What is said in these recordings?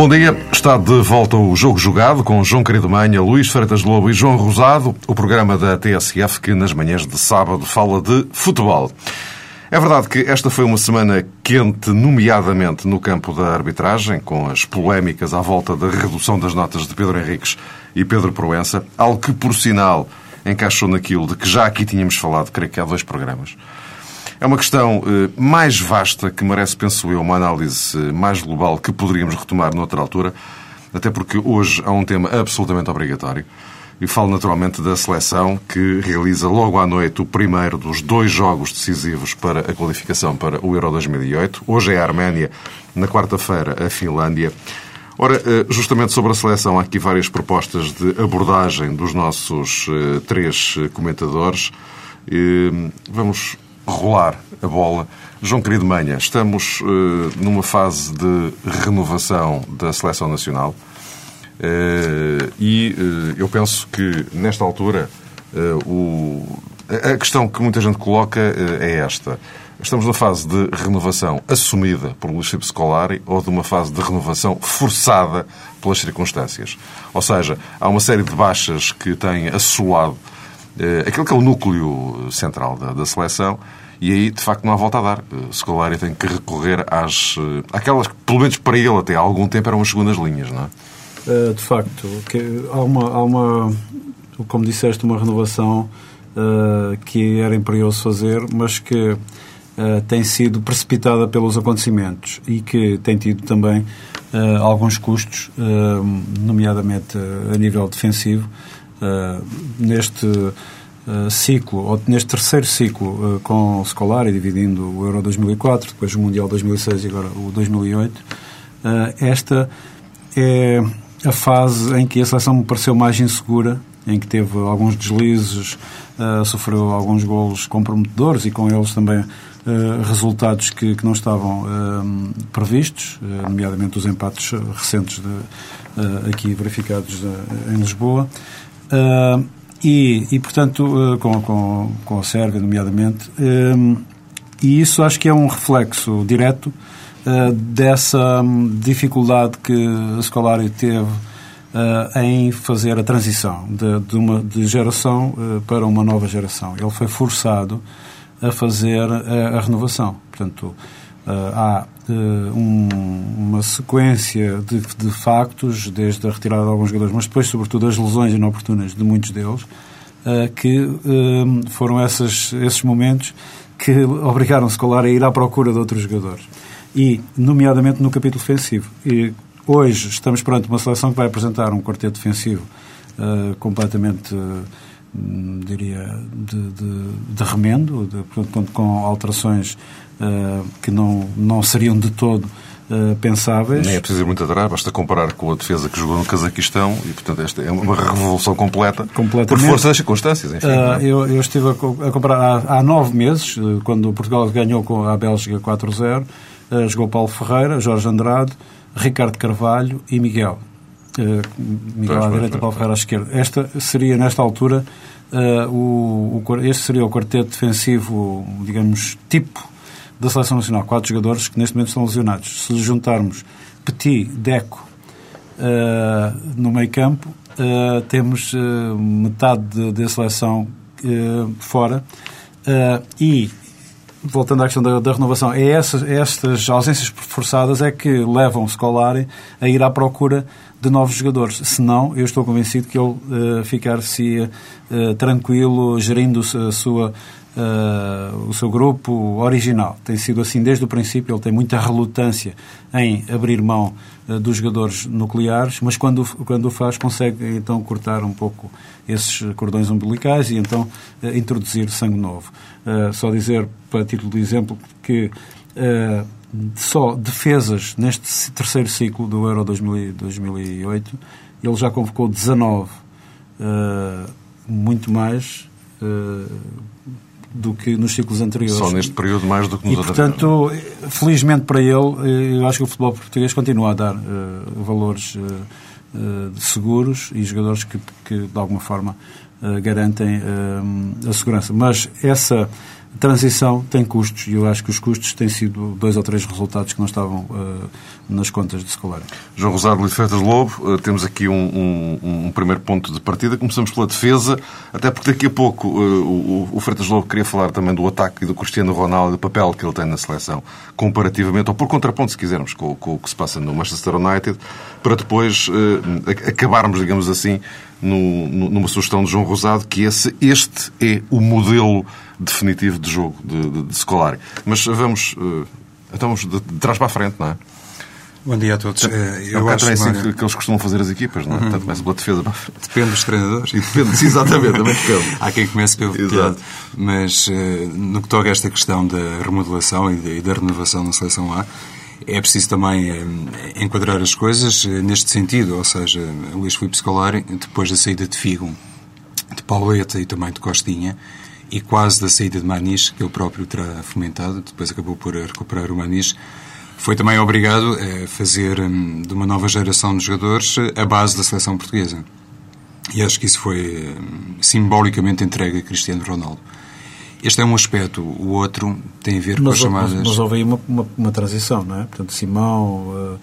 Bom dia, está de volta o Jogo Jogado com João Querido Manha, Luís Freitas Lobo e João Rosado, o programa da TSF que nas manhãs de sábado fala de futebol. É verdade que esta foi uma semana quente, nomeadamente no campo da arbitragem, com as polémicas à volta da redução das notas de Pedro Henriques e Pedro Proença, algo que, por sinal, encaixou naquilo de que já aqui tínhamos falado, creio que há dois programas. É uma questão eh, mais vasta que merece, penso eu, uma análise eh, mais global que poderíamos retomar noutra altura, até porque hoje há um tema absolutamente obrigatório. E falo naturalmente da seleção que realiza logo à noite o primeiro dos dois jogos decisivos para a qualificação para o Euro 2008. Hoje é a Arménia, na quarta-feira a Finlândia. Ora, eh, justamente sobre a seleção, há aqui várias propostas de abordagem dos nossos três comentadores. Vamos rolar a bola. João querido Manha, estamos uh, numa fase de renovação da seleção nacional uh, e uh, eu penso que nesta altura o, a questão que muita gente coloca é esta. Estamos numa fase de renovação assumida por Luís Filipe Scolari ou de uma fase de renovação forçada pelas circunstâncias. Ou seja, há uma série de baixas que têm assolado aquilo que é o núcleo central da, da seleção e aí, de facto, não há volta a dar. Uh, Scolari tem que recorrer às... Uh, àquelas que, pelo menos para ele, até há algum tempo eram as segundas linhas, não é? Uh, de facto, que há, uma, há uma, como disseste, uma renovação uh, que era imperioso fazer, mas que uh, tem sido precipitada pelos acontecimentos e que tem tido também alguns custos, nomeadamente a nível defensivo, neste eh, ciclo, ou neste terceiro ciclo uh, com o Scolari, dividindo o Euro 2004, depois o Mundial 2006 e agora o 2008, uh, eh, esta é a fase em que a seleção me pareceu mais insegura, em que teve alguns deslizes, sofreu alguns golos comprometedores e com eles também resultados que, que, não estavam previstos, nomeadamente os empates recentes de, aqui verificados em Lisboa. Uh, e, e portanto, eh, com, com, com a Sérvia, nomeadamente, ehm, e isso acho que é um reflexo direto eh, dessa hum, dificuldade que a Scolari teve em fazer a transição de, de, uma de geração para uma nova geração. Ele foi forçado a fazer a, a renovação. Portanto, há um, uma sequência de, de, factos, desde a retirada de alguns jogadores, mas depois, sobretudo, as lesões inoportunas de muitos deles, uh, que uh, foram essas, esses momentos que obrigaram o Scolari a ir à procura de outros jogadores. E, nomeadamente, no capítulo defensivo. E hoje estamos perante uma seleção que vai apresentar um quarteto defensivo uh, completamente diria, de, de, de remendo, de, portanto, com alterações uh, que não, não seriam de todo uh, pensáveis. Nem é preciso ir muito atrás, basta comparar com a defesa que jogou no Cazaquistão e, portanto, esta é uma revolução completa por força das circunstâncias. Enfim, uh, eu, eu, estive a, a comparar há, há, nove meses, quando Portugal ganhou com a Bélgica 4-0, jogou Paulo Ferreira, Jorge Andrade, Ricardo Carvalho e Miguel. Uh, Miguel pois, à direita, Paulo Ferreira à esquerda. Esta seria, nesta altura, uh, o, o, este seria o quarteto defensivo, digamos, tipo da Seleção Nacional. Quatro jogadores que neste momento estão lesionados. Se juntarmos Petit, Deco uh, no meio campo, uh, temos uh, metade da seleção fora. e, voltando à questão da, da renovação, é essas, é estas ausências forçadas é que levam o Scolari a ir à procura de novos jogadores. Se não, eu estou convencido que ele ficar-se tranquilo, gerindo a sua uh, o seu grupo original. Tem sido assim desde o princípio, ele tem muita relutância em abrir mão uh, dos jogadores nucleares, mas quando, quando o faz consegue então cortar um pouco esses cordões umbilicais e então uh, introduzir sangue novo. só dizer, para título de exemplo, que só defesas neste terceiro ciclo do Euro 2000, 2008, ele já convocou 19 muito mais uh, do que nos ciclos anteriores. Só neste período mais do que nos e, portanto, felizmente para ele, eu acho que o futebol português continua a dar uh, valores uh, seguros e jogadores que, que de alguma forma garantem a segurança. Mas essa transição tem custos e eu acho que os custos têm sido dois ou três resultados que não estavam uh, nas contas de escolar. João Rosado Luís Freitas Lobo, uh, temos aqui um, um, um, primeiro ponto de partida. Começamos pela defesa, até porque daqui a pouco uh, o, o Freitas Lobo queria falar também do ataque do Cristiano Ronaldo e do papel que ele tem na seleção, comparativamente, ou por contraponto, se quisermos, com, com o que se passa no Manchester United, para depois acabarmos, digamos assim, no, numa sugestão de João Rosado, que esse, este é o modelo definitivo de jogo de, de, de Scolari. Mas vamos, uh, estamos de, de trás para a frente, não é? Bom dia a todos. É, eu é acho assim que, que eles costumam fazer as equipas, não é? Uhum. Portanto, começa pela defesa. Depende dos treinadores. E depende, exatamente, também depende. Há quem comece pelo Exato. Mas uh, no que toca a esta questão da remodelação de, e da renovação na seleção A, é preciso também eh, enquadrar as coisas eh, neste sentido, ou seja, Luís Filipe Scolari, depois da saída de Figo, de Pauleta e também de Costinha, e quase da saída de Manis, que ele próprio terá fomentado, depois acabou por recuperar o Manis, foi também obrigado a fazer hum, de uma nova geração de jogadores a base da seleção portuguesa. E acho que isso foi hum, simbolicamente entregue a Cristiano Ronaldo. Este é um aspecto, o outro tem a ver com as chamadas... Mas, mas houve aí uma, uma, uma, transição, não é? Portanto, Simão,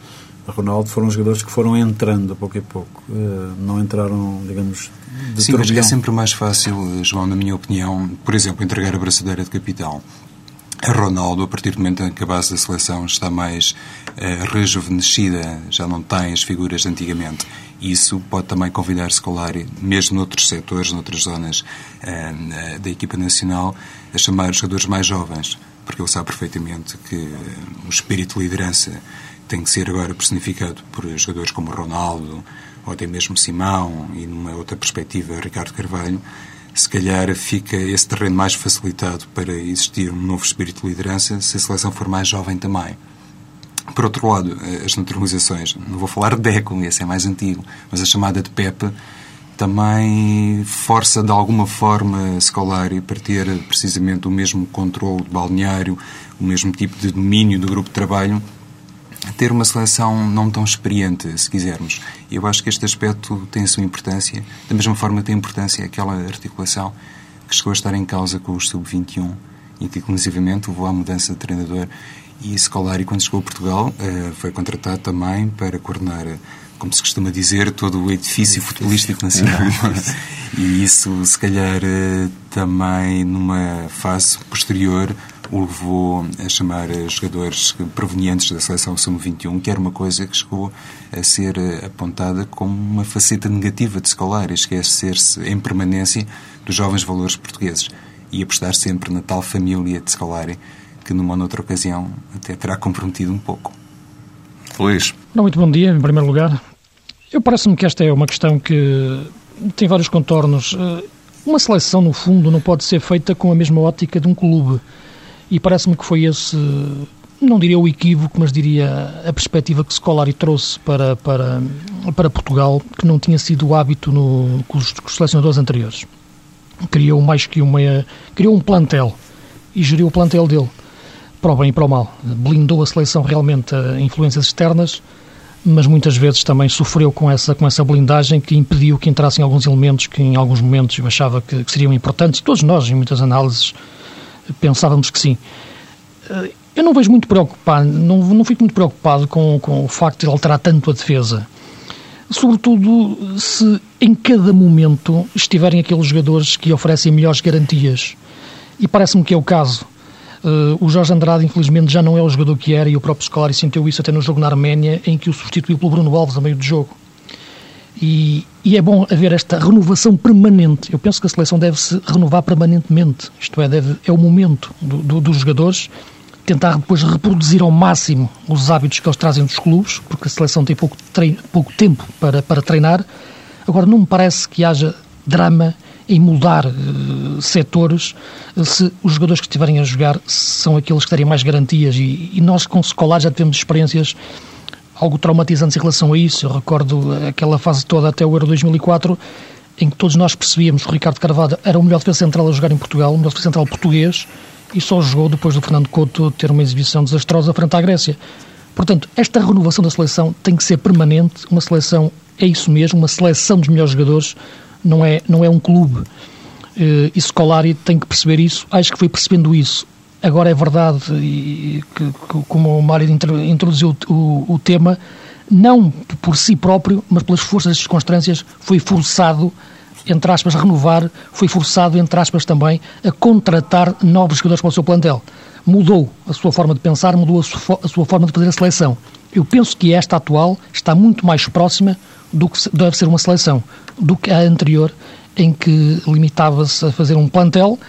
uh, Ronaldo foram jogadores que foram entrando a pouco a pouco. Uh, não entraram, digamos, de Sim, mas é sempre mais fácil, João, na minha opinião, por exemplo, entregar a braçadeira de capitão a Ronaldo, a partir do momento em que a base da seleção está mais uh, rejuvenescida, já não tem as figuras de antigamente. Isso pode também convidar Scolari, mesmo noutros setores, noutras zonas uh, da equipa nacional, a chamar os jogadores mais jovens, porque ele sabe perfeitamente que o espírito de liderança tem que ser agora personificado por jogadores como Ronaldo, ou até mesmo Simão, e numa outra perspectiva, Ricardo Carvalho se calhar fica esse terreno mais facilitado para existir um novo espírito de liderança se a seleção for mais jovem também. Por outro lado, as naturalizações, não vou falar de Deco, esse é mais antigo, mas a chamada de Pepe também força de alguma forma Scolari para ter precisamente o mesmo controle de balneário, o mesmo tipo de domínio do grupo de trabalho ter uma seleção não tão experiente, se quisermos. Eu acho que este aspecto tem a sua importância, da mesma forma tem importância aquela articulação que chegou a estar em causa com os sub-21 e que, inclusivamente, levou à mudança de treinador. E Scolari, quando chegou a Portugal, eh, foi contratado também para coordenar, como se costuma dizer, todo o edifício futebolístico nacional. e isso, se calhar, eh, também numa fase posterior, o levou a chamar jogadores provenientes da seleção sub-21, que era uma coisa que chegou a ser apontada como uma faceta negativa de escolar, esquecer-se em permanência dos jovens valores portugueses e apostar sempre na tal família de Scolari que numa ou noutra ocasião até terá comprometido um pouco. Luís. Não, muito bom dia, em primeiro lugar. Eu parece-me que esta é uma questão que tem vários contornos. Eh, uma seleção, no fundo, não pode ser feita com a mesma ótica de um clube. E parece-me que foi esse, não diria o equívoco, mas diria a perspectiva que Scolari trouxe para, para, para Portugal, que não tinha sido o hábito no, com, os, com os selecionadores anteriores. Criou mais que uma. criou um plantel e geriu o plantel dele, para o bem e para o mal. Blindou a seleção realmente a influências externas, mas muitas vezes também sofreu com essa, com essa blindagem que impediu que entrassem alguns elementos que em alguns momentos eu achava que, que seriam importantes. Todos nós, em muitas análises, pensávamos que sim. Eh, eu não vejo muito preocupado, não, não fico muito preocupado com, com o facto de alterar tanto a defesa. Sobretudo se em cada momento estiverem aqueles jogadores que oferecem melhores garantias. E parece-me que é o caso. Uh, o Jorge Andrade, infelizmente, já não é o jogador que era, e o próprio Scolari sentiu isso até no jogo na Arménia, em que o substituiu pelo Bruno Alves a meio do jogo. E, e, é bom haver esta renovação permanente. Eu penso que a seleção deve se renovar permanentemente. Isto é, deve, é o momento do, do, dos jogadores tentar depois reproduzir ao máximo os hábitos que eles trazem dos clubes, porque a seleção tem pouco, treino, pouco tempo para, para treinar. Agora, não me parece que haja drama em mudar uh, setores se os jogadores que estiverem a jogar são aqueles que terem mais garantias. E, e nós, com Secolar, já temos experiências algo traumatizantes em relação a isso. Eu recordo aquela fase toda até o Euro 2004 em que todos nós percebíamos que o Ricardo Carvalho era o melhor defesa central a jogar em Portugal, o melhor defesa central português, e só jogou depois do Fernando Couto ter uma exibição desastrosa frente à Grécia. Portanto, esta renovação da seleção tem que ser permanente, uma seleção é isso mesmo, uma seleção dos melhores jogadores, não é, não é um clube. Eh, e Scolari tem que perceber isso, acho que foi percebendo isso. Agora é verdade, e, que, que, como o Mário introduziu o, o tema, não por si próprio, mas pelas forças das circunstâncias, foi forçado, entre aspas, a renovar, foi forçado, entre aspas, também a contratar novos jogadores para o seu plantel. Mudou a sua forma de pensar, mudou a sua, a sua forma de fazer a seleção. Eu penso que esta atual está muito mais próxima do que deve ser uma seleção, do que a anterior, em que limitava-se a fazer um plantel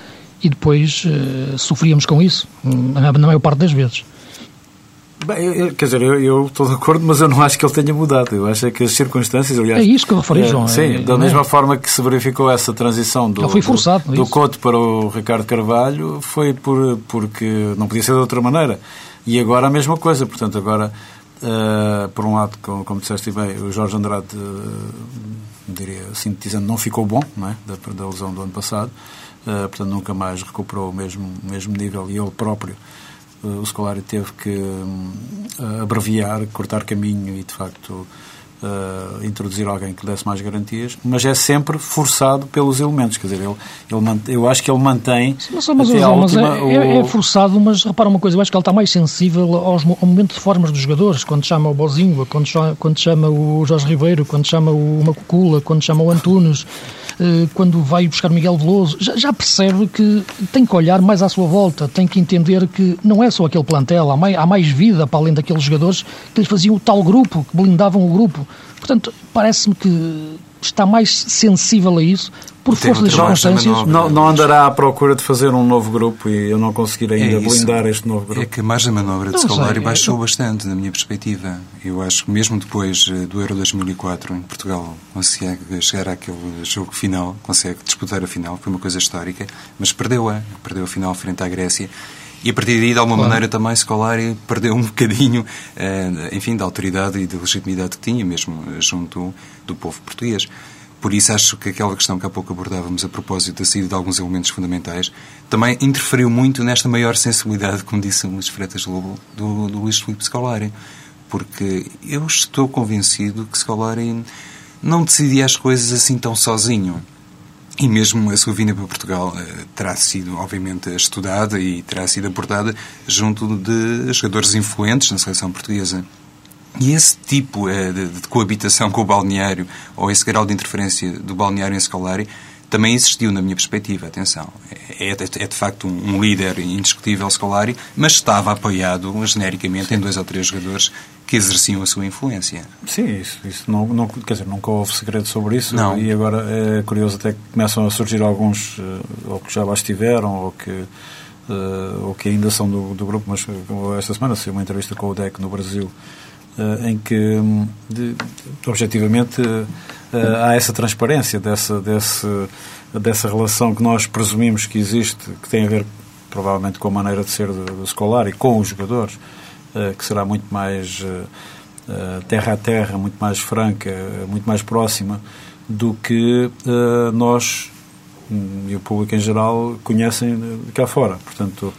e depois uh, sofríamos com isso, na maior parte das vezes. Bem, eu, quer dizer, eu, eu, estou de acordo, mas eu não acho que ele tenha mudado. Eu acho que as circunstâncias, aliás... É isso que eu referi, é, João. Sim, é, da mesma é? forma que se verificou essa transição do, foi forçado, do, do Couto para o Ricardo Carvalho, foi por, porque não podia ser de outra maneira. E agora a mesma coisa. Portanto, agora, uh, por um lado, como, como disseste bem, o Jorge Andrade, uh, diria, sintetizando, não ficou bom não é? da, da lesão do ano passado. Uh, portanto, nunca mais recuperou o mesmo, mesmo nível e ele próprio o Scolari teve que um, abreviar, cortar caminho e, de facto, uh, introduzir alguém que desse mais garantias, mas é sempre forçado pelos elementos. Quer dizer, ele, ele eu acho que ele mantém. Sim, mas, mas, mas, última, é, é, é, forçado, mas repara uma coisa, eu acho que ele está mais sensível aos, ao momento de formas dos jogadores, quando chama o Bozinho, quando, chama, quando chama o Jorge Ribeiro, quando chama o Macucula, quando chama o Antunes. Eh, quando vai buscar Miguel Veloso, já, já, percebe que tem que olhar mais à sua volta, tem que entender que não é só aquele plantel, há mais, há mais vida para além daqueles jogadores que lhes faziam o tal grupo, que blindavam o grupo. Portanto, parece-me que está mais sensível a isso por força das circunstâncias. Não, não, andará à procura de fazer um novo grupo e eu não conseguir ainda é blindar este novo grupo. É que a margem de manobra de Scolari baixou eu... bastante, na minha perspectiva. Eu acho que mesmo depois eh, do Euro 2004, em Portugal consegue chegar àquele jogo final, consegue disputar a final, foi uma coisa histórica, mas perdeu-a. Perdeu a final frente à Grécia. E a partir daí, de alguma claro. maneira, também Scolari perdeu um bocadinho, eh, enfim, da autoridade e da legitimidade que tinha, mesmo junto do povo português. Por isso acho que aquela questão que há pouco abordávamos a propósito da saída de alguns elementos fundamentais também interferiu muito nesta maior sensibilidade, como disse o Luís Freitas Lobo, do, do Luís Filipe Scolari. Porque eu estou convencido que Scolari não decidia as coisas assim tão sozinho. E mesmo a sua vinda para Portugal uh, terá sido, obviamente, estudada e terá sido abordada junto de jogadores influentes na seleção portuguesa. E esse tipo eh, de, de, coabitação com o balneário, ou esse grau de interferência do balneário em Scolari, também existiu na minha perspectiva, atenção. É, é, é de facto um, um, líder indiscutível Scolari, mas estava apoiado genericamente Sim. em dois ou três jogadores que exerciam a sua influência. Sim, isso, isso não, não, quer dizer, nunca houve segredo sobre isso. Não. E agora é curioso até que começam a surgir alguns, eh, ou que já lá estiveram, ou que, uh, ou que ainda são do, do grupo, mas esta semana saiu uma entrevista com o DEC no Brasil, em que, hum, de, objetivamente, eh, há essa transparência dessa, desse, dessa relação que nós presumimos que existe, que tem a ver provavelmente com a maneira de ser do, do escolar e com os jogadores, eh, que será muito mais terra a terra, muito mais franca, muito mais próxima do que nós hum, e o público em geral conhecem cá fora. Portanto,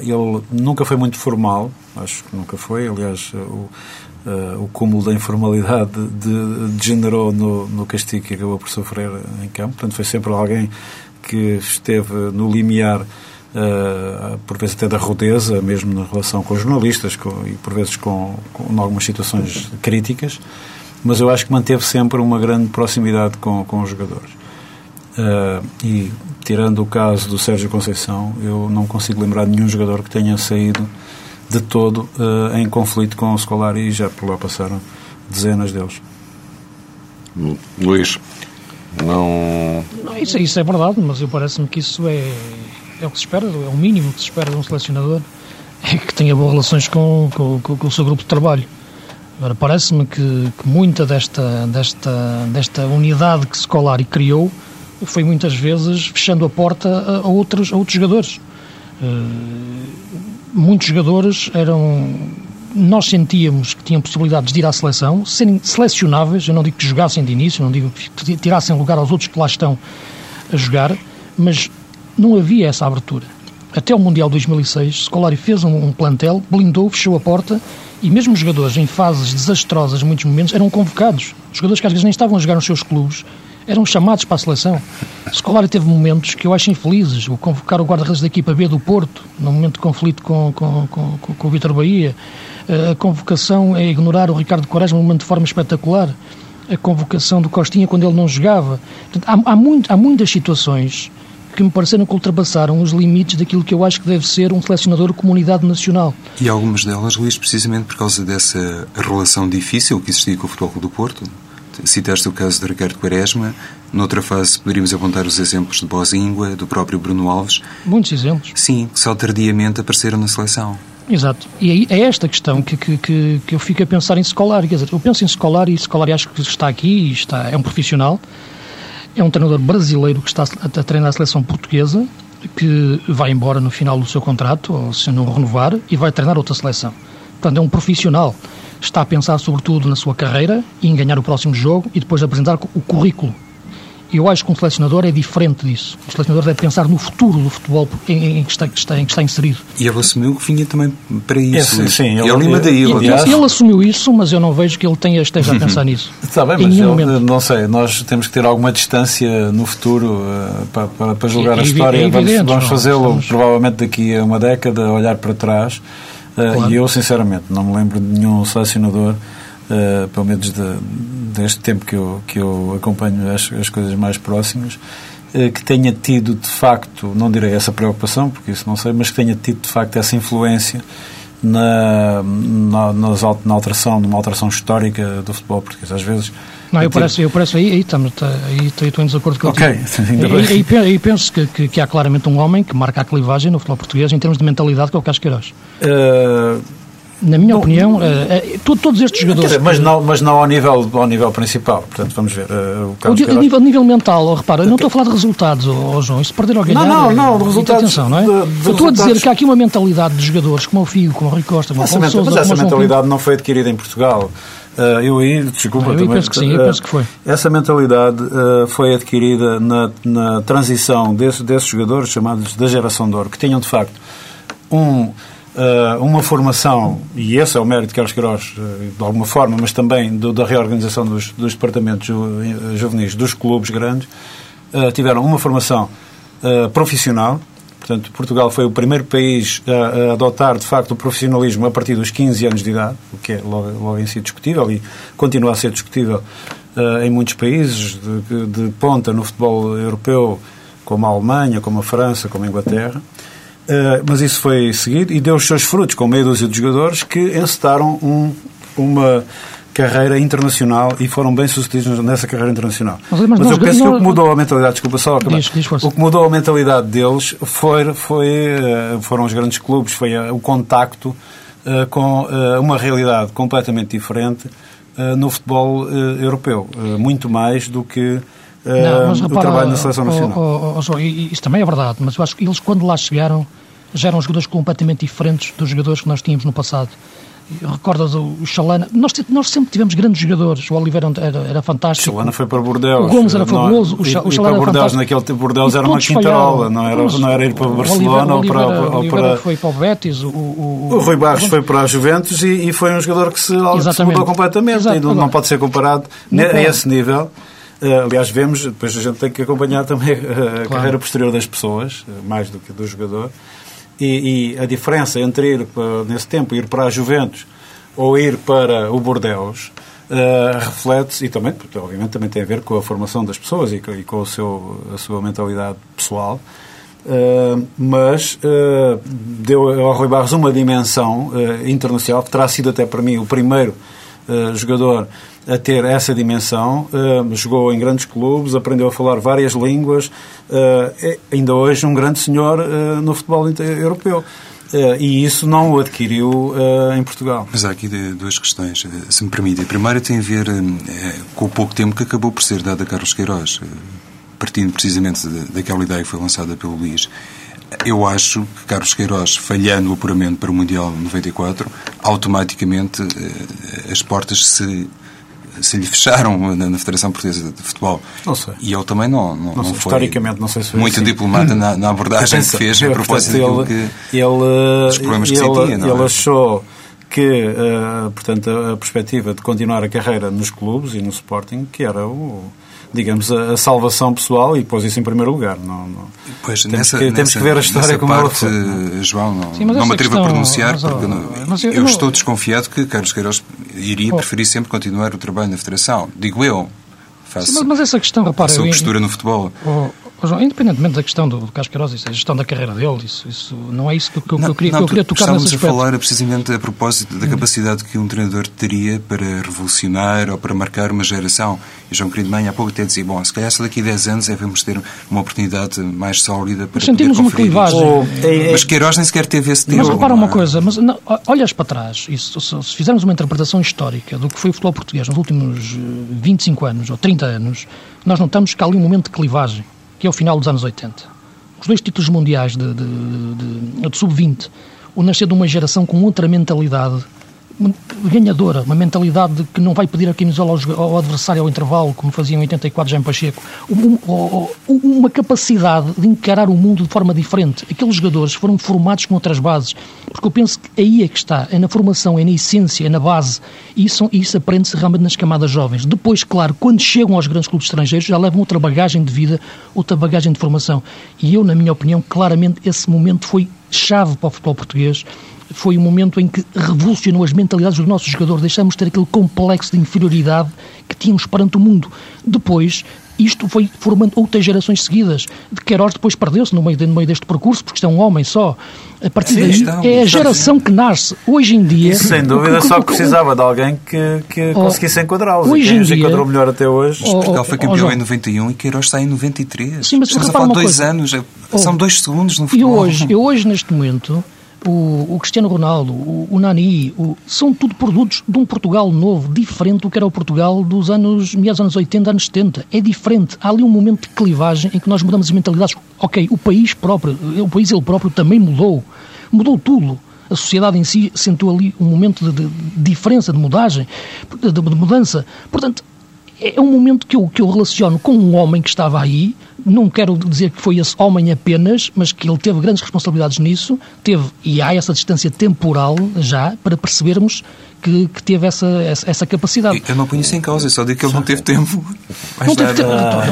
ele nunca foi muito formal, acho que nunca foi. Aliás, o, uh, o cúmulo da informalidade degenerou no, no castigo que acabou por sofrer em campo. Portanto, foi sempre alguém que esteve no limiar, uh, por vezes até da rudeza, mesmo na relação com os jornalistas com, e por vezes com, com em algumas situações críticas. Mas eu acho que manteve sempre uma grande proximidade com, com os jogadores. e tirando o caso do Sérgio Conceição, eu não consigo lembrar de nenhum jogador que tenha saído de todo uh, em conflito com o Scolari e já por lá passaram dezenas deles. Luís, não... não isso, isso, é verdade, mas eu parece-me que isso é, é o que se espera, é o mínimo que se espera de um selecionador, é que tenha boas relações com, com, com, com o seu grupo de trabalho. Agora, parece-me que, que, muita desta, desta, desta unidade que Scolari criou foi muitas vezes fechando a porta a outros, a outros jogadores. Uh, muitos jogadores eram nós sentíamos que tinham possibilidades de ir à seleção, serem selecionáveis, eu não digo que jogassem de início, não digo que tirassem lugar aos outros que lá estão a jogar, mas não havia essa abertura. Até o Mundial 2006, Scolari fez um, um plantel, blindou, fechou a porta e mesmo jogadores em fases desastrosas, em muitos momentos, eram convocados. Jogadores que às vezes nem estavam a jogar nos seus clubes, eram chamados para a seleção. Scolari teve momentos que eu acho infelizes. O convocar o guarda-redes da equipa B do Porto, num momento de conflito com, com, com, com o Vítor Bahia. A convocação é ignorar o Ricardo Quaresma num momento de forma espetacular. A convocação do Costinha quando ele não jogava. Portanto, há, há, muito, há muitas situações que me pareceram que ultrapassaram os limites daquilo que eu acho que deve ser um selecionador comunidade nacional. E algumas delas, Luís, precisamente por causa dessa relação difícil que existia com o Futebol do Porto? Citaste o caso de Ricardo Quaresma. Noutra fase, poderíamos apontar os exemplos de Bozingua, do próprio Bruno Alves. Muitos exemplos. Sim, que só tardiamente apareceram na seleção. Exato. E aí é esta questão que, que, que, eu fico a pensar em Scolari. Quer dizer, eu penso em Scolari e Scolari acho que está aqui, está, é um profissional, é um treinador brasileiro que está a treinar a seleção portuguesa, que vai embora no final do seu contrato, ou se não renovar, e vai treinar outra seleção. Portanto, é um profissional está a pensar sobretudo na sua carreira e em ganhar o próximo jogo e depois apresentar o currículo. Eu acho que um selecionador é diferente disso. O selecionador deve pensar no futuro do futebol em, em, que, está, que está, em que está inserido. E ele assumiu que vinha também para isso. Esse, sim, ele, ele, daí, ele, ele, ele, assumiu isso, mas eu não vejo que ele tenha, esteja a pensar nisso. Está bem, mas eu, não sei, nós temos que ter alguma distância no futuro uh, para, para, para, julgar é, a história. É evidente, vamos, vamos fazê-lo provavelmente daqui a uma década, olhar para trás Claro. E eu, sinceramente, não me lembro de nenhum selecionador, uh, pelo menos de, deste tempo que eu, que eu acompanho as, as coisas mais próximas, uh, que tenha tido, de facto, não direi essa preocupação, porque isso não sei, mas que tenha tido, de facto, essa influência na, na, na alteração, numa alteração histórica do futebol português. Às vezes não, eu parece, eu parece aí, aí, estamos, tá, aí estou em desacordo com Ok, ainda bem. Aí, aí, penso que, que, que, há claramente um homem que marca a clivagem no futebol português em termos de mentalidade, que é o Casqueiroz. Uh, na minha não, opinião, uh, uh, todos estes jogadores. Dizer, mas, não, mas não ao nível, ao nível principal. Portanto, vamos ver. Uh, o o nível, nível mental, oh, repara, eu não estou a falar de resultados, oh, oh João. Se perder ou ganhar. Não, não, não. Resultados, atenção, não é? De, de eu estou resultados... a dizer que há aqui uma mentalidade de jogadores como o Figo, como o Rui Costa, como o Sousa. Mas essa mentalidade não foi adquirida em Portugal. Uh, eu aí, desculpa, eu também, penso que sim, eu penso que foi. Essa mentalidade uh, foi adquirida na, na transição desse, desses jogadores chamados da geração de ouro, que tinham de facto um, uh, uma formação, e esse é o mérito de Carlos Queiroz, de alguma forma, mas também do, da reorganização dos, dos departamentos ju, juvenis dos clubes grandes, tiveram uma formação profissional, Portanto, Portugal foi o primeiro país a, a, adotar, de facto, o profissionalismo a partir dos 15 anos de idade, o que é logo, logo em si discutível e continua a ser discutível uh, em muitos países de, de, ponta no futebol europeu, como a Alemanha, como a França, como a Inglaterra. Uh, mas isso foi seguido e deu os seus frutos com meia dúzia de jogadores que encetaram um, uma carreira internacional e foram bem sucedidos nessa carreira internacional. Mas, mas, mas eu penso que o que mudou a mentalidade, desculpa só, diz, diz o que mudou a mentalidade deles foi, foi, eh, foram os grandes clubes, foi eh, o contacto uh, com uh, uma realidade completamente diferente uh, no futebol europeu, muito mais do que não, mas, repara, o trabalho na seleção nacional. Oh, oh, oh, isso também é verdade, mas eu acho que eles quando lá chegaram já eram jogadores completamente diferentes dos jogadores que nós tínhamos no passado. Recordas o Chalana? Nós, nós sempre tivemos grandes jogadores. O Oliveira era, era fantástico. O Chalana foi para Bordeaux. O Gomes era fabuloso. O, o Chalana para Bordeaux, naquele tempo, Bordeaux era uma quintarola. Não era, não era ir para Barcelona ou para... O Oliveira foi para o Betis. O, o, o Rui Barros foi para a Juventus e, e, foi um jogador que se, se mudou completamente. Exato. Não, não pode ser comparado a esse nível. Uh, aliás, vemos, depois a gente tem que acompanhar também a, claro. carreira posterior das pessoas, mais do que do jogador e, e a diferença entre ir, para, nesse tempo, ir para a Juventus ou ir para o Bordeaux uh, reflete-se, e também, obviamente, também tem a ver com a formação das pessoas e e com o seu, a sua mentalidade pessoal. Uh, mas uh, deu ao Rui Barros uma dimensão internacional que terá sido até para mim o primeiro jogador a ter essa dimensão, uh, jogou em grandes clubes, aprendeu a falar várias línguas, uh, é ainda hoje um grande senhor no futebol europeu. e isso não o adquiriu em Portugal. Mas há aqui duas questões, se me permite. A primeira tem a ver com o pouco tempo que acabou por ser dado a Carlos Queiroz, partindo precisamente daquela ideia que foi lançada pelo Luís Eu acho que Carlos Queiroz, falhando o apuramento para o Mundial 94, automaticamente eh, as portas se se lhe fecharam na, Federação Portuguesa de Futebol. Não sei. E ele também não, não, não, não foi Historicamente, não sei se foi muito assim. diplomata na, na abordagem que fez a propósito daquilo que ele, os problemas ele, que sentia. Não ele é? achou que, uh, portanto, a perspectiva de continuar a carreira nos clubes e no Sporting, que era o digamos, a, a, salvação pessoal e pôs isso em primeiro lugar. Não, não. Pois, temos, nessa, que, temos nessa, que ver a história como parte, ela foi. João, não, Sim, não me atrevo questão, a pronunciar, mas, porque não, mas eu, eu, eu, estou desconfiado que Carlos Queiroz iria oh. preferir sempre continuar o trabalho na Federação. Digo eu. Faço, mas, mas, essa questão, repara... A sua eu, postura no futebol. Oh, João, independentemente da questão do, do Carlos Queiroz, isso, a gestão da carreira dele, isso, isso não é isso que, que, não, que eu queria, não, que eu queria tocar nesse aspecto. aspecto. a falar precisamente a propósito da capacidade que um treinador teria para revolucionar ou para marcar uma geração. E João Querido Mãe há pouco até dizia, bom, se calhar só daqui a 10 anos devemos ter uma oportunidade mais sólida para mas sentimos poder uma clivagem. Oh, é, é, mas Queiroz nem sequer teve esse tempo. Mas repara uma coisa, mas não, olhas para trás, e se, se, fizermos uma interpretação histórica do que foi o futebol português nos últimos 25 anos ou 30 anos, nós notamos que há ali um momento de clivagem, que é o final dos anos 80. Os dois títulos mundiais de, de, de, de sub-20, o nascer de uma geração com outra mentalidade ganhadora, uma mentalidade de que não vai pedir a camisola ao, ao adversário ao intervalo, como fazia em 84 Jean Pacheco, um, um, uma capacidade de encarar o mundo de forma diferente. Aqueles jogadores foram formados com outras bases, porque eu penso que aí é que está, é na formação, é na essência, é na base, e isso, isso aprende-se realmente nas camadas jovens. Depois, claro, quando chegam aos grandes clubes estrangeiros, já levam outra bagagem de vida, outra bagagem de formação. E eu, na minha opinião, claramente esse momento foi chave para o futebol português, foi o momento em que revolucionou as mentalidades dos nossos jogadores. Deixamos de ter aquele complexo de inferioridade que tínhamos perante o mundo. Depois, isto foi formando outras gerações seguidas. De Queiroz depois perdeu-se no meio, no meio deste percurso, porque isto é um homem só. A partir Sim, daí, está, é a está geração sim. que nasce. Hoje em dia... Isso, sem dúvida, só precisava de alguém que, que Oh, conseguisse enquadrá-los. hoje E quem em os dia- enquadrou melhor até hoje... Oh, Portugal foi oh, campeão João. em 91 e Queiroz está em 93. Sim, mas Estamos a falar de dois coisa. anos. é- Oh. São dois segundos no E futebol. hoje, eu hoje neste momento, o, o Cristiano Ronaldo, o, o Nani, o- são tudo produtos de um Portugal novo, diferente do que era o Portugal dos anos, meados dos anos 80, anos 70. É diferente. Há ali um momento de clivagem em que nós mudamos as mentalidades. Ok, o país próprio, o país ele próprio também mudou. Mudou tudo. A sociedade em si sentiu ali um momento de, de diferença, de mudagem, de, de mudança. Portanto, é um momento que eu, que eu relaciono com um homem que estava aí, não quero dizer que foi esse homem apenas, mas que ele teve grandes responsabilidades nisso, teve, e há essa distância temporal já, para percebermos que, que teve essa, essa, essa capacidade. Eu não ponho isso em causa, eu só digo que ele não teve tempo. Não teve tempo-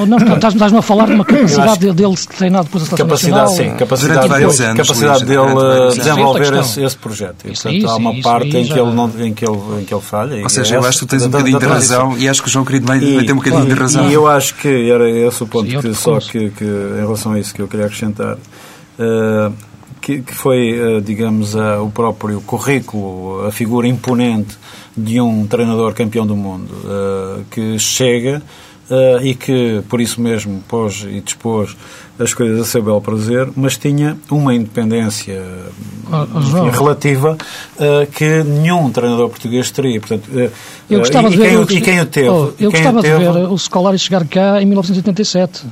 não, não, estás- Estás-me a falar de uma capacidade dele de treinar depois a seleção Capacidade, nacional. sim, capacidade, Durante vários dele, anos, capacidade Luís, dele vários eh, anos. desenvolver é a esse, esse projeto. E, Isso portanto, aí, há uma isso parte aí em, já- que ele não, em, que ele, em que ele falha. Ou seja, é eu acho que tu tens um bocadinho de razão e acho que o João Querido vai ter um bocadinho de razão. E eu acho que era esse o ponto que, só que, em relação a isso que eu queria acrescentar. eh, que, que foi, eh, digamos, a- o próprio currículo, a figura imponente de um treinador campeão do mundo eh, que chega eh, e que, por isso mesmo, pôs e dispôs as coisas a seu belo prazer, mas tinha uma independência Oh, oh, enfim, relativa eh, que nenhum treinador português teria. Portanto, eh, Eu eh, gostava de ver, quem, eu, e quem o teve? Oh, eu gostava de ver o Scolari chegar cá em 1987.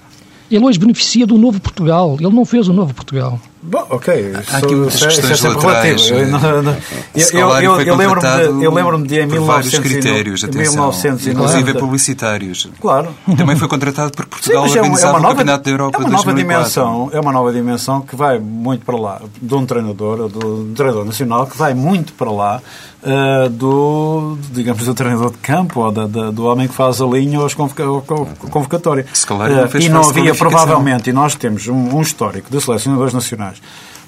Ele hoje beneficia do novo Portugal. Ele não fez o novo Portugal. Bom, ok. Há aqui muitas isso é- isso é questões sempre laterais. Eu, não- eu- eu- eu- lembro-me de, eu lembro-me de em por vários 1900 e no- critérios, em atenção, 1990. inclusive publicitários. Claro. Também foi contratado porque Sim, Portugal mas é uma, é organizava uma o nova, Campeonato da Europa é uma de nova 2004. dimensão, é uma nova dimensão que vai muito para lá de um treinador, do, do treinador nacional que vai muito para lá eh, do, digamos, do treinador de campo ou da, da- do homem que faz a linha ou convoca, ou convocatória. Scolari não Eh, fez e não havia provavelmente, e nós temos um, um histórico de selecionadores nacionais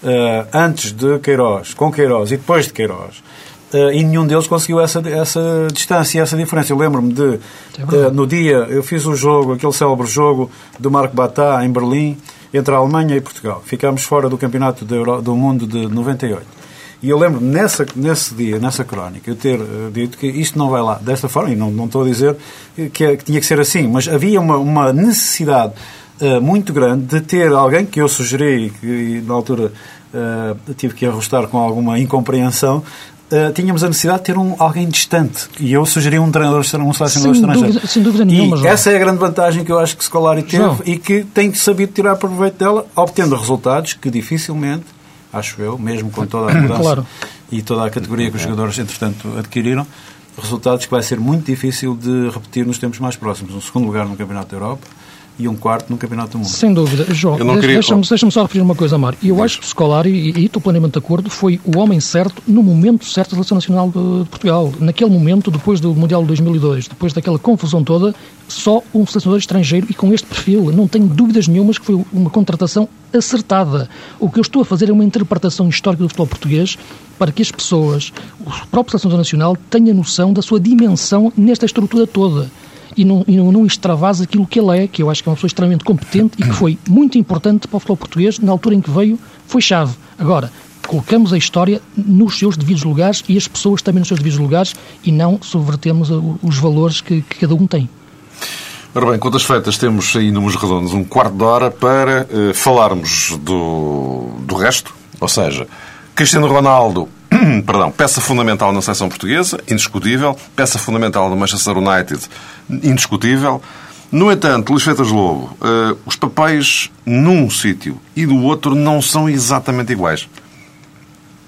eh, antes de Queiroz, com Queiroz e depois de Queiroz. eh, e nenhum deles conseguiu essa, essa distância, essa diferença. Eu lembro-me de, eh, no dia, eu fiz o jogo, aquele célebre jogo do Marco Batá em Berlim, entre a Alemanha e Portugal. Ficámos fora do Campeonato Euro- do Mundo de 98. E eu lembro-me nessa, nesse dia, nessa crónica, eu ter eh, dito que isto não vai lá desta forma, e não, não estou a dizer que, é- que tinha que ser assim, mas havia uma, uma necessidade eh, muito grande de ter alguém que eu sugeri, que na altura eh, tive que arrostar com alguma incompreensão, uh, tínhamos a necessidade de ter um, alguém distante. E eu sugeri um treinador, um selecionador sem estrangeiro. Dúvida, sem dúvida nenhuma, e João. essa é a grande vantagem que eu acho que Scolari teve João. e que tem sabido tirar proveito dela, obtendo resultados que dificilmente, acho eu, mesmo com toda a mudança claro. e toda a categoria que os jogadores, entretanto, adquiriram, resultados que vai ser muito difícil de repetir nos tempos mais próximos. Um segundo lugar no Campeonato da Europa e um quarto no Campeonato do Mundo. Sem dúvida. João, queria... deixa-me deixa só referir uma coisa, Amar. Eu acho que o Scolari, e estou plenamente de acordo, foi o homem certo no momento certo da Seleção Nacional de, de, Portugal. Naquele momento, depois do Mundial de 2002, depois daquela confusão toda, só um selecionador estrangeiro e com este perfil. Não tenho dúvidas nenhumas que foi uma contratação acertada. O que eu estou a fazer é uma interpretação histórica do futebol português para que as pessoas, o próprio Seleção Nacional, tenha noção da sua dimensão nesta estrutura toda e não, e não, não extravasa aquilo que ele é, que eu acho que é uma pessoa extremamente competente e que foi muito importante para o futebol português na altura em que veio, foi chave. Agora, colocamos a história nos seus devidos lugares e as pessoas também nos seus devidos lugares e não subvertemos os valores que, que cada um tem. Ora bem, quantas feitas, temos aí números redondos um quarto de hora para uh, falarmos do, do resto, ou seja, Cristiano Ronaldo perdão, peça fundamental na seleção portuguesa, indiscutível. Peça fundamental no Manchester United, indiscutível. No entanto, Luís Feitas Lobo, uh, os papéis num sítio e no outro não são exatamente iguais.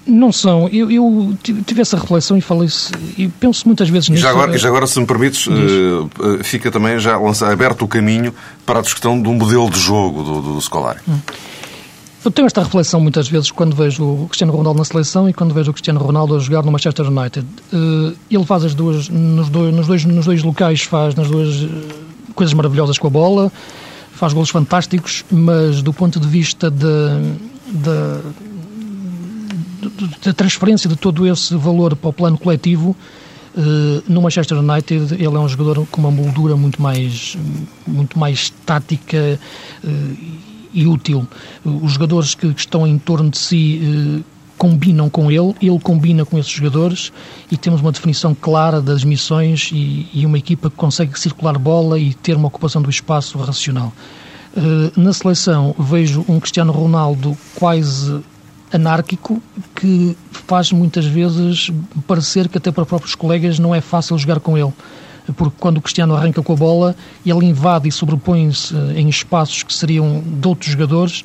Não são. Eu, eu tive essa reflexão e falei e penso muitas vezes nisso. Já agora, já agora se me permites, uh, fica também já aberto o caminho para a discussão de um modelo de jogo do, do Scolari. Hum. Eu tenho esta reflexão muitas vezes quando vejo o Cristiano Ronaldo na seleção e quando vejo o Cristiano Ronaldo a jogar no Manchester United. Eh, ele faz as duas, nos dois, nos dois, nos dois locais, faz nas duas eh, coisas maravilhosas com a bola, faz golos fantásticos, mas do ponto de vista da, da transferência de todo esse valor para o plano coletivo, eh, no Manchester United ele é um jogador com uma moldura muito mais, muito mais tática e útil. Os jogadores que estão em torno de si eh, combinam com ele, ele combina com esses jogadores e temos uma definição clara das missões e, e uma equipa que consegue circular bola e ter uma ocupação do espaço racional. Eh, na seleção vejo um Cristiano Ronaldo quase anárquico que faz muitas vezes parecer que até para próprios colegas não é fácil jogar com ele porque quando o Cristiano arranca com a bola, ele invade e sobrepõe-se eh, em espaços que seriam de outros jogadores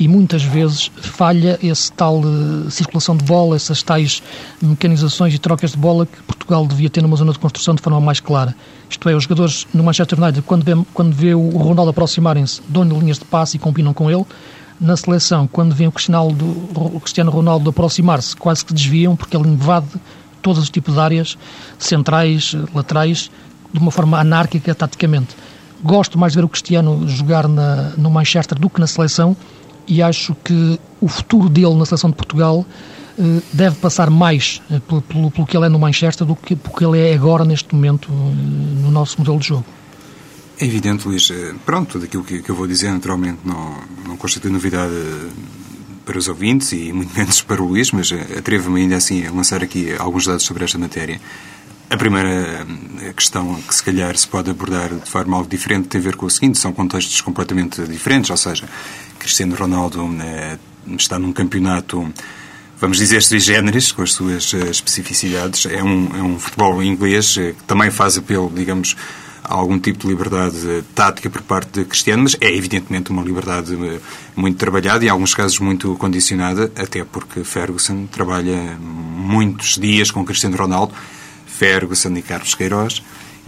e muitas vezes falha esse tal uh, circulação de bola, essas tais mecanizações e trocas de bola que Portugal devia ter numa zona de construção de forma mais clara. Isto é, os jogadores no Manchester United, quando vê, quando vê o Ronaldo aproximarem-se, dão-lhe linhas de passe e combinam com ele. Na seleção, quando vê o Cristiano Ronaldo aproximar-se, quase que desviam, porque ele invade todos os tipos de áreas, centrais, laterais, de uma forma anárquica, taticamente. Gosto mais de ver o Cristiano jogar na, no Manchester do que na seleção e acho que o futuro dele na seleção de Portugal eh, deve passar mais eh, pelo, pelo, pelo, que ele é no Manchester do que pelo que ele é agora, neste momento, eh, no nosso modelo de jogo. É evidente, Luís. Pronto, tudo aquilo que, que eu vou dizer, naturalmente, não, não constitui novidade para os ouvintes e muito menos para o Luís, mas eh, atrevo-me ainda assim a lançar aqui alguns dados sobre esta matéria. A primeira eh, questão que se calhar se pode abordar de forma algo diferente tem a ver com o seguinte, são contextos completamente diferentes, ou seja, Cristiano Ronaldo eh, está num campeonato, vamos dizer, sui generis, com as suas especificidades, é um, é um futebol inglês que também faz apelo, digamos, algum tipo de liberdade tática por parte de Cristiano, mas é evidentemente uma liberdade eh, muito trabalhada e em alguns casos muito condicionada, até porque Ferguson trabalha muitos dias com Cristiano Ronaldo, Ferguson e Carlos Queiroz,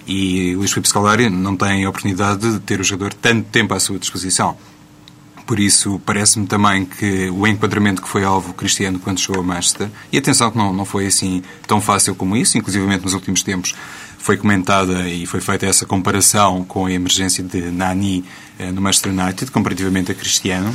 e Luís Filipe Scolari não tem a oportunidade de ter o jogador tanto tempo à sua disposição. Por isso, parece-me também que o enquadramento que foi alvo Cristiano quando chegou a Manchester, e atenção que não, não foi assim tão fácil como isso, inclusive nos últimos tempos foi comentada e foi feita essa comparação com a emergência de Nani eh, no Manchester United, comparativamente a Cristiano.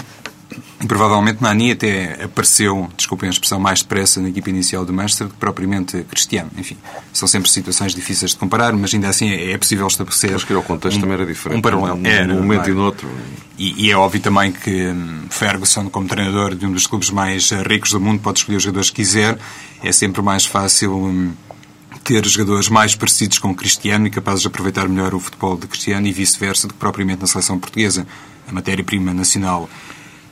E provavelmente Nani até apareceu, desculpem a expressão, mais depressa na equipa inicial do Manchester do que propriamente Cristiano. Enfim, são sempre situações difíceis de comparar, mas ainda assim é, é possível estabelecer. Acho que o contexto um, também era diferente. Um paralelo. Era, num momento e no outro. E, e, é óbvio também que hum, Ferguson, como treinador de um dos clubes mais ricos do mundo, pode escolher os jogadores que quiser. É sempre mais fácil. Ter jogadores mais parecidos com Cristiano e capazes de aproveitar melhor o futebol de Cristiano e vice-versa do que propriamente na seleção portuguesa. A matéria-prima nacional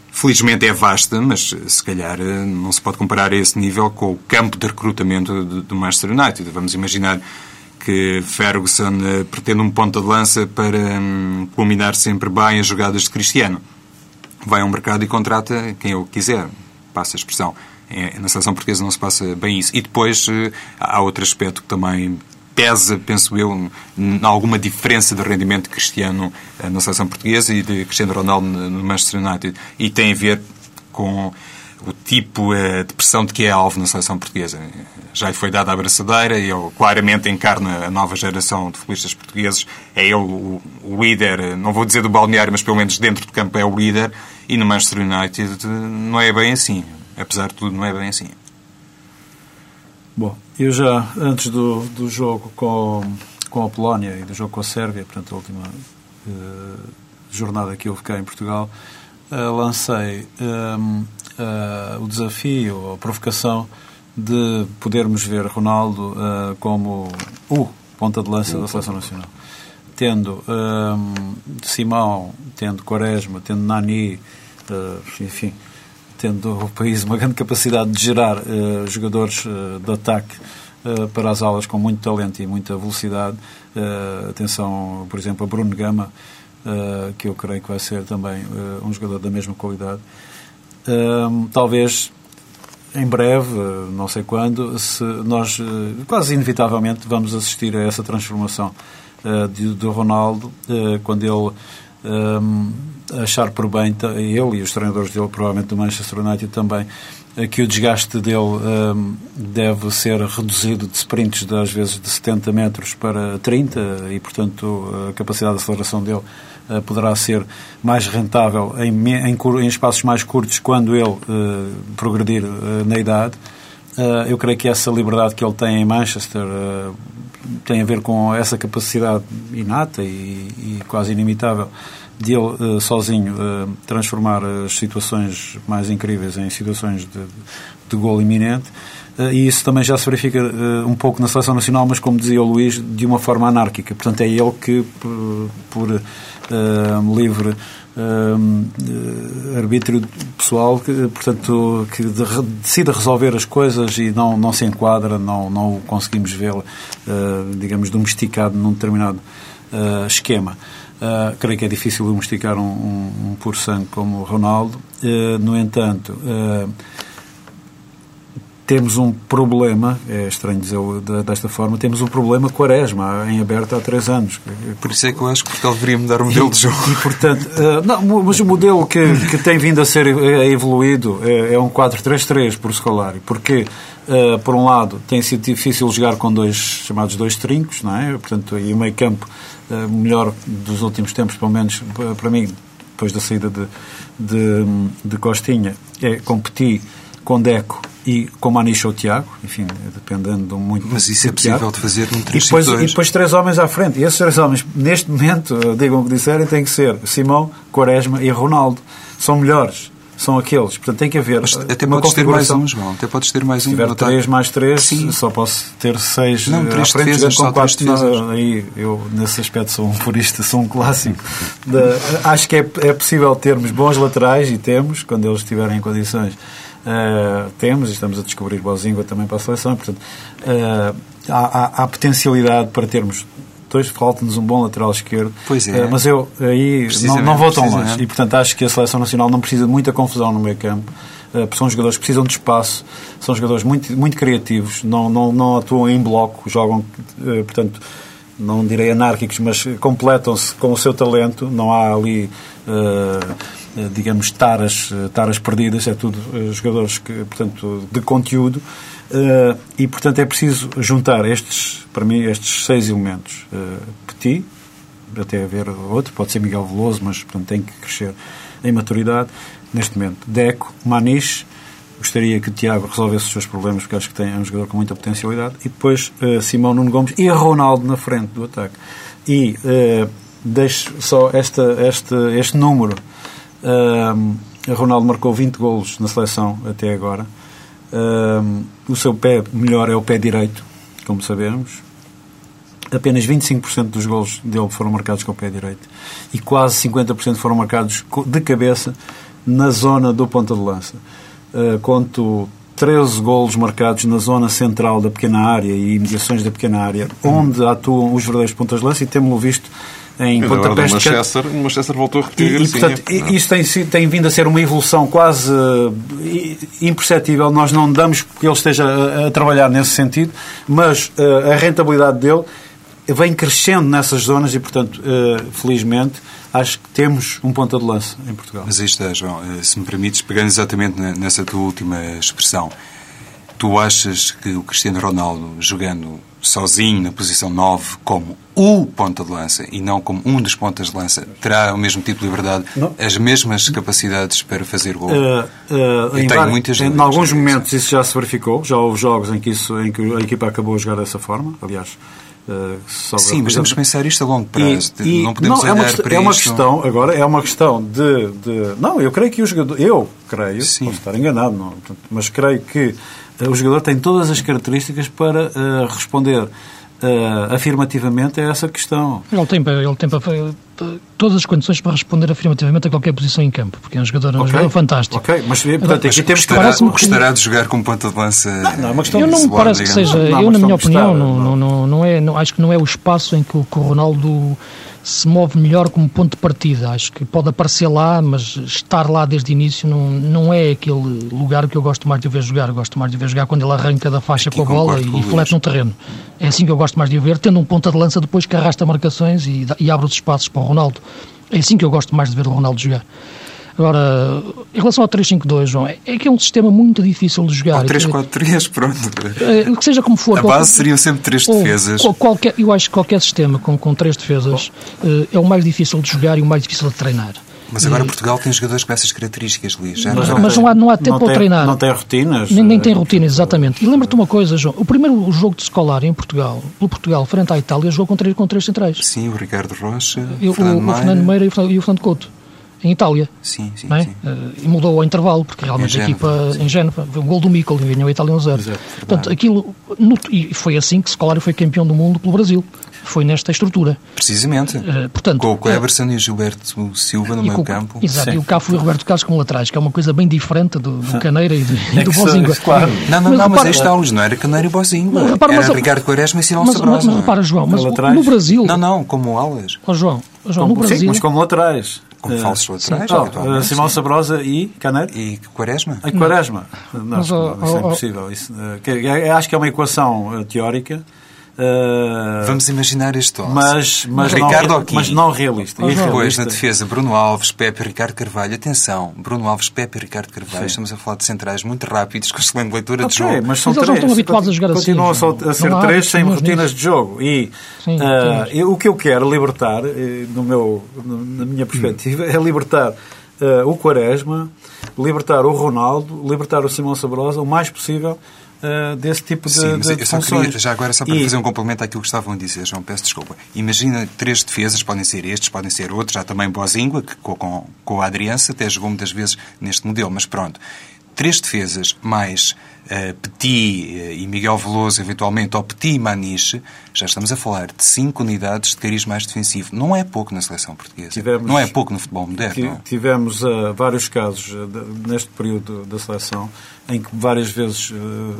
felizmente é vasta, mas se calhar não se pode comparar a esse nível com o campo de recrutamento do Manchester United. Vamos imaginar que Ferguson pretende um ponto de lança para hum, culminar sempre bem as jogadas de Cristiano. Vai ao mercado e contrata quem ele quiser, passa a expressão. É, na seleção portuguesa não se passa bem isso. E depois há outro aspecto que também pesa, penso eu, alguma diferença de rendimento Cristiano eh, na seleção portuguesa e de Cristiano Ronaldo no Manchester United. E tem a ver com o tipo eh, de pressão de que é alvo na seleção portuguesa. Já lhe foi dada a abraçadeira e ele claramente encarna a nova geração de futbolistas portugueses. É ele o, líder, eh, não vou dizer do balneário, mas pelo menos dentro do campo é o líder. E no Manchester United não é bem assim. Apesar de tudo, não é bem assim. Bom, eu já, antes do, do jogo com, com a Polónia e do jogo com a Sérvia, portanto, a última uh, jornada que houve cá em Portugal, uh, lancei um, uh, eh, o desafio, a provocação de podermos ver Ronaldo como o ponta de lança da Seleção Nacional. Tendo um, Simão, tendo Quaresma, tendo Nani, enfim, tendo o país uma grande capacidade de gerar uh, jogadores uh, de ataque uh, para as aulas com muito talento e muita velocidade. atenção, por exemplo, a Bruno Gama, que eu creio que vai ser também um jogador da mesma qualidade. talvez em breve, não sei quando, se nós quase inevitavelmente vamos assistir a essa transformação de, de Ronaldo, quando ele um, achar por bem, ele e os treinadores dele, provavelmente do Manchester United também, eh, que o desgaste dele um, deve ser reduzido de sprints de, às vezes de 70 metros para 30 e, portanto, a capacidade de aceleração dele uh, poderá ser mais rentável em, em, em, espaços mais curtos quando ele uh, progredir uh, na idade. eu creio que essa liberdade que ele tem em Manchester tem a ver com essa capacidade inata e, e quase inimitável de ele uh, sozinho uh, transformar as situações mais incríveis em situações de, de gol iminente. Uh, e isso também já se verifica um pouco na seleção nacional, mas como dizia o Luís, de uma forma anárquica. Portanto, é ele que, por, por livre arbítrio pessoal, que, portanto, que de, decide resolver as coisas e não, não se enquadra, não, não conseguimos vê-lo, digamos, domesticado num determinado esquema. Uh, creio que é difícil domesticar um, um, um puro sangue como o Ronaldo. Uh, no entanto, uh, temos um problema, é estranho dizer desta forma, temos um problema Quaresma, em aberto há três anos. Por isso é que eu acho que Portugal deveria mudar o modelo e, de jogo. E, portanto, não, mas o modelo que, que tem vindo a ser evoluído é, é um 4-3-3 por Scolari. Porque, por um lado, tem sido difícil jogar com dois chamados dois trincos, não é? Portanto, e o meio campo eh, melhor dos últimos tempos, pelo menos para mim, depois da saída de, de, de Costinha, é competir com Deco e com Maniche ou Tiago, enfim, dependendo muito Mas isso é possível Tiago. de fazer num 3 e depois, e depois três homens à frente. E esses três homens, neste momento, digam o que disserem, têm que ser Simão, Quaresma e Ronaldo. São melhores são aqueles. Portanto, tem que haver. Mas até podes ter mais um, João. Até podes ter mais um. Se tiver três mais três, Sim. só posso ter seis. Não, três frente, defesas, com quatro não, Aí, eu, nesse aspecto, sou um purista, sou um clássico. Acho que é, é possível termos bons laterais, e temos, quando eles estiverem em condições. Uh, temos, e estamos a descobrir Bozinga também para a seleção, portanto, uh, há, há, há potencialidade para termos dois, falta-nos um bom lateral esquerdo. Pois é. Uh, mas eu aí não, não vou tão longe. E, portanto, acho que a seleção nacional não precisa de muita confusão no meio campo. Uh, são jogadores que precisam de espaço, são jogadores muito, muito criativos, não, não, não atuam em bloco, jogam, uh, portanto, não direi anárquicos, mas completam-se com o seu talento, não há ali, digamos, taras, taras perdidas, é tudo jogadores que, portanto, de conteúdo Uh, e, portanto, é preciso juntar estes, para mim, estes seis elementos. Uh, Petit, até haver outro, pode ser Miguel Veloso, mas, portanto, tem que crescer em maturidade. Neste momento, Deco, Maniche, gostaria que o Tiago resolvesse os seus problemas, porque acho que tem, é um jogador com muita potencialidade. E depois, uh, Simão Nuno Gomes e Ronaldo na frente do ataque. E deixo só esta, este, este número. Ronaldo marcou 20 golos na seleção até agora. O seu pé melhor é o pé direito, como sabemos. Apenas 25% dos gols dele foram marcados com o pé direito e quase 50% foram marcados de cabeça na zona do ponta de lança. Uh, conto 13 golos marcados na zona central da pequena área e imediações da pequena área, onde atuam os verdadeiros pontas de lança e temos-lo visto em e pontapés de Manchester, o Manchester voltou a repetir e, e, portanto, Isso tem, tem vindo a ser uma evolução quase uh, imperceptível. Nós não damos que ele esteja a, a trabalhar nesse sentido, mas uh, a rentabilidade dele vem crescendo nessas zonas e, portanto, uh, felizmente, acho que temos um ponta de lança em Portugal. Mas aí está, João, se me permites, pegando exatamente nessa tua última expressão, tu achas que o Cristiano Ronaldo, jogando sozinho na posição 9 como o ponta de lança e não como um dos pontas de lança, terá o mesmo tipo de liberdade, não. as mesmas capacidades para fazer gol. Uh, uh, em, tem muitas em, em alguns momentos isso já se verificou, já houve jogos em que, isso, em que a equipa acabou a jogar dessa forma, aliás. Uh, Sim, mas temos que pensar isto a longo prazo. E, e, não podemos não, olhar é uma, para é uma isto. questão agora é uma questão de, de não eu creio que o jogador eu creio Sim. posso estar enganado não, mas creio que o jogador tem todas as características para uh, responder uh, afirmativamente a essa questão. Ele tem, ele tem todas as condições para responder afirmativamente a qualquer posição em campo, porque é um jogador, okay. um jogador fantástico. Ok, mas, portanto, aqui temos gostará, que... gostará de jogar como ponta de lança. Não, não, é uma questão eu não me parece que seja, não, eu na minha opinião, não, não, não, não é, não, acho que não é o espaço em que o, que o Ronaldo se move melhor como ponto de partida. Acho que pode aparecer lá, mas estar lá desde o início não, não é aquele lugar que eu gosto mais de o ver jogar. Eu gosto mais de o ver jogar quando ele arranca da faixa Aqui com a bola e, e flete no terreno. É assim que eu gosto mais de o ver, tendo um ponta de lança depois que arrasta marcações e, e abre os espaços para o Ronaldo. É assim que eu gosto mais de ver o Ronaldo jogar. Agora, em relação ao 3-5-2, João, é, é que é um sistema muito difícil de jogar. Ou 3-4-3, pronto. É, que seja como for. A qualquer, base seriam sempre três defesas. Qualquer, eu acho que qualquer sistema com, com três defesas oh. é o mais difícil de jogar e o mais difícil de treinar. Mas agora e... Portugal tem jogadores com essas características, Luís. Mas, não, mas não, há, não há tempo não para tem, treinar. Não tem rotinas. Nem, nem tem eh, rotinas, exatamente. E lembra-te uma coisa, João. O primeiro jogo de escolar em Portugal, pelo Portugal, frente à Itália, jogou com três, com três centrais. Sim, o Ricardo Rocha, o, Fernando, o, o Fernando Meira e o Fernando Couto em Itália. Sim, sim, é? sim. Uh, e mudou ao intervalo, porque realmente a equipa em Génova, foi um gol do Mikkel e ganhou a Itália 1-0. Um Portanto, aquilo, no, e foi assim que Scolari foi campeão do mundo pelo Brasil. Foi nesta estrutura. Precisamente. Uh, portanto, com o Cleberson uh, e o Gilberto Silva no meio campo. Exato, sim. e o Cafu e o Roberto Carlos como laterais, que é uma coisa bem diferente do, do Caneira e, do, é do Bozingua. Claro. Não, não, mas, não, mas aí está, não era Caneira e Bozingua. Era mas, Ricardo Quaresma e Simão Sabrosa. Mas, mas repara, João, mas no Brasil... Não, não, como alas. Oh, João, João como, no Brasil... Sim, mas como laterais como uh, falsos laterais. Oh, Simão Sabrosa e Caneiro? E Quaresma. A Quaresma. Não, não mas, oh, isso é impossível. Isso, uh, que, acho que é uma equação uh, teórica Uh, Vamos imaginar este 11. Mas, mas, Ricardo não, mas não realista. E depois, na defesa, Bruno Alves, Pepe e Ricardo Carvalho. Atenção, Bruno Alves, Pepe e Ricardo Carvalho. Sim. Estamos a falar de centrais muito rápidos, com excelente leitura okay, de jogo. Mas, são mas três. eles estão habituados a jogar assim. Continuam a ser três sem rotinas de jogo. E Sim, uh, o que eu quero libertar, eh, no meu, na minha perspectiva, é libertar uh, o Quaresma, libertar o Ronaldo, libertar o Simão Sabrosa o mais possível uh, desse tipo de, Sim, de eu só queria, já agora, só para e... fazer um complemento àquilo que estavam a dizer, João, peço desculpa. Imagina três defesas, podem ser estes, podem ser outros, já também Bozingua, que com, com, com a Adriança até jogou muitas vezes neste modelo, mas pronto. Três defesas mais Petit uh, e Miguel Veloso, eventualmente, ou Petit e Maniche, já estamos a falar de cinco unidades de cariz mais defensivo. Não é pouco na seleção portuguesa. Tivemos, não é pouco no futebol moderno. Tivemos uh, vários casos neste período da seleção em que várias vezes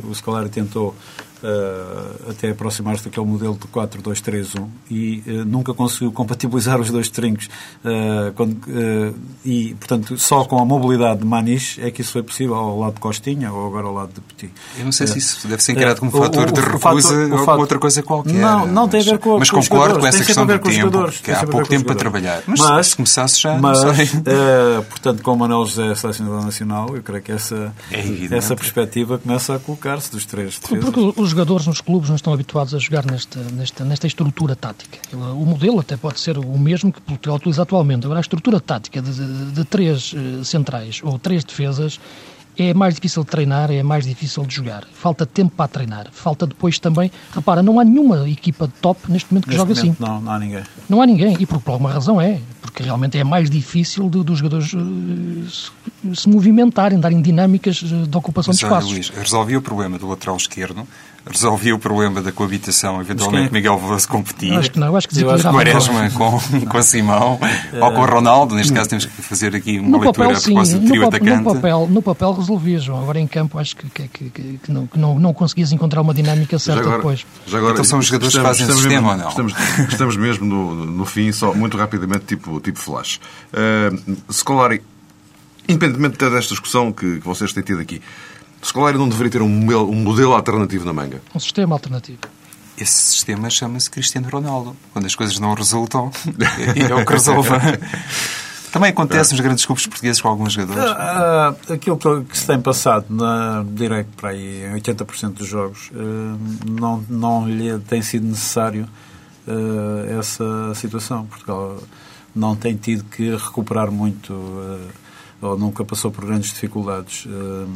o Scolari tentou uh, até aproximar-se daquele modelo de 4-2-3-1 e uh, nunca conseguiu compatibilizar os dois trincos. Uh, quando, e, portanto, só com a mobilidade de Maniche é que isso foi possível, ao lado de Costinha ou agora ao lado de Petit. Eu não sei se isso deve ser encarado como fator o, o, de recusa ou fator, outra coisa qualquer. Não, não tem a ver com Mas com concordo com essa questão do tempo, que há pouco tempo para trabalhar. Mas, mas se começasse já, mas, portanto, com o Manuel José, selecionador nacional, eu creio que essa, é essa perspectiva começa a colocar-se dos três defesas. Porque os jogadores nos clubes não estão habituados a jogar nesta, nesta, nesta estrutura tática. O modelo até pode ser o mesmo que Portugal utiliza atualmente. Agora, a estrutura tática de, de, de três uh, centrais ou três defesas é mais difícil de treinar, é mais difícil de jogar. Falta tempo para treinar. Falta depois também. Repara, não há nenhuma equipa de top neste momento que neste joga momento, assim. Não, não há ninguém. Não há ninguém. E por, por alguma razão é. Porque realmente é mais difícil dos jogadores uh, se, se, movimentarem, darem dinâmicas de ocupação Mas, de espaços. Luís, resolvi o problema do lateral esquerdo resolvia o problema da coabitação, eventualmente quem- Miguel Veloso competir. Acho que não, acho que acho que Quaresma com, com Simão ou com Ronaldo. Neste caso temos que fazer aqui uma No leitura papel, a sim. propósito do No, trio no atacante. papel, no papel resolvia, João. Agora em campo acho que, que, que, que- que não, que não, não conseguias encontrar uma dinâmica certa depois. já agora- Então são os jogadores que fazem estamos sistema mesmo, ou não? Estamos, estamos mesmo no, no fim, só muito rapidamente, tipo, tipo flash. Uh, Scolari, independentemente desta discussão que, que vocês têm tido aqui, Scolari não deveria ter um modelo, um modelo alternativo na manga? Um sistema alternativo. Esse sistema chama-se Cristiano Ronaldo. Quando as coisas não resultam, é o que resolve. Também acontece nos grandes clubes portugueses com alguns jogadores. Ah, aquilo que, que se tem passado na direito para aí em 80% dos jogos ah, não, não lhe tem sido necessário ah, essa situação. Portugal não tem tido que recuperar muito ou nunca passou por grandes dificuldades, ah,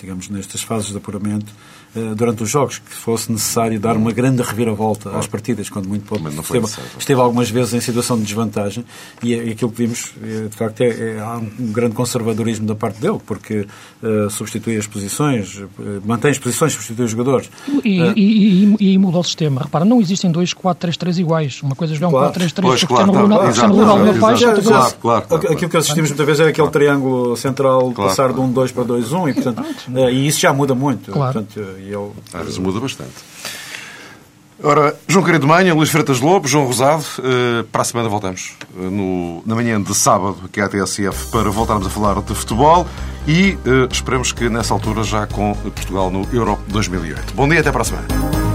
digamos, nestas fases de apuramento. ah, Durante os jogos, que fosse necessário dar uma grande reviravolta às partidas, quando muito pouco Mas não foi esteve, esteve algumas vezes em situação de desvantagem e, é- aquilo que vimos, é, de facto, é, é- há um grande conservadorismo da parte dele, porque eh, substitui as posições, eh, mantém as posições, substitui os jogadores. E, Ah. e, e, e muda o sistema. Repara, não existem dois 4-3-3 iguais. Uma coisa é jogar um Claro. 4-3-3 Pois, que claro, Cristiano claro, Ronaldo, claro, Cristiano exato, Ronaldo Claro, claro, claro. Aquilo que assistimos muitas vezes é aquele triângulo central Claro, passar claro. de um 2 para 2, 1 e, portanto, eh, e isso já muda muito. Claro. Portanto, eh, e ele, Às vezes muda bastante. Ora, João Querido Manha, Luís Freitas Lobo, João Rosado, eh, para a semana voltamos eh, no, na manhã de sábado, aqui à TSF, para voltarmos a falar de futebol e eh, esperemos que nessa altura já com Portugal no Euro 2008. Bom dia, até para a semana.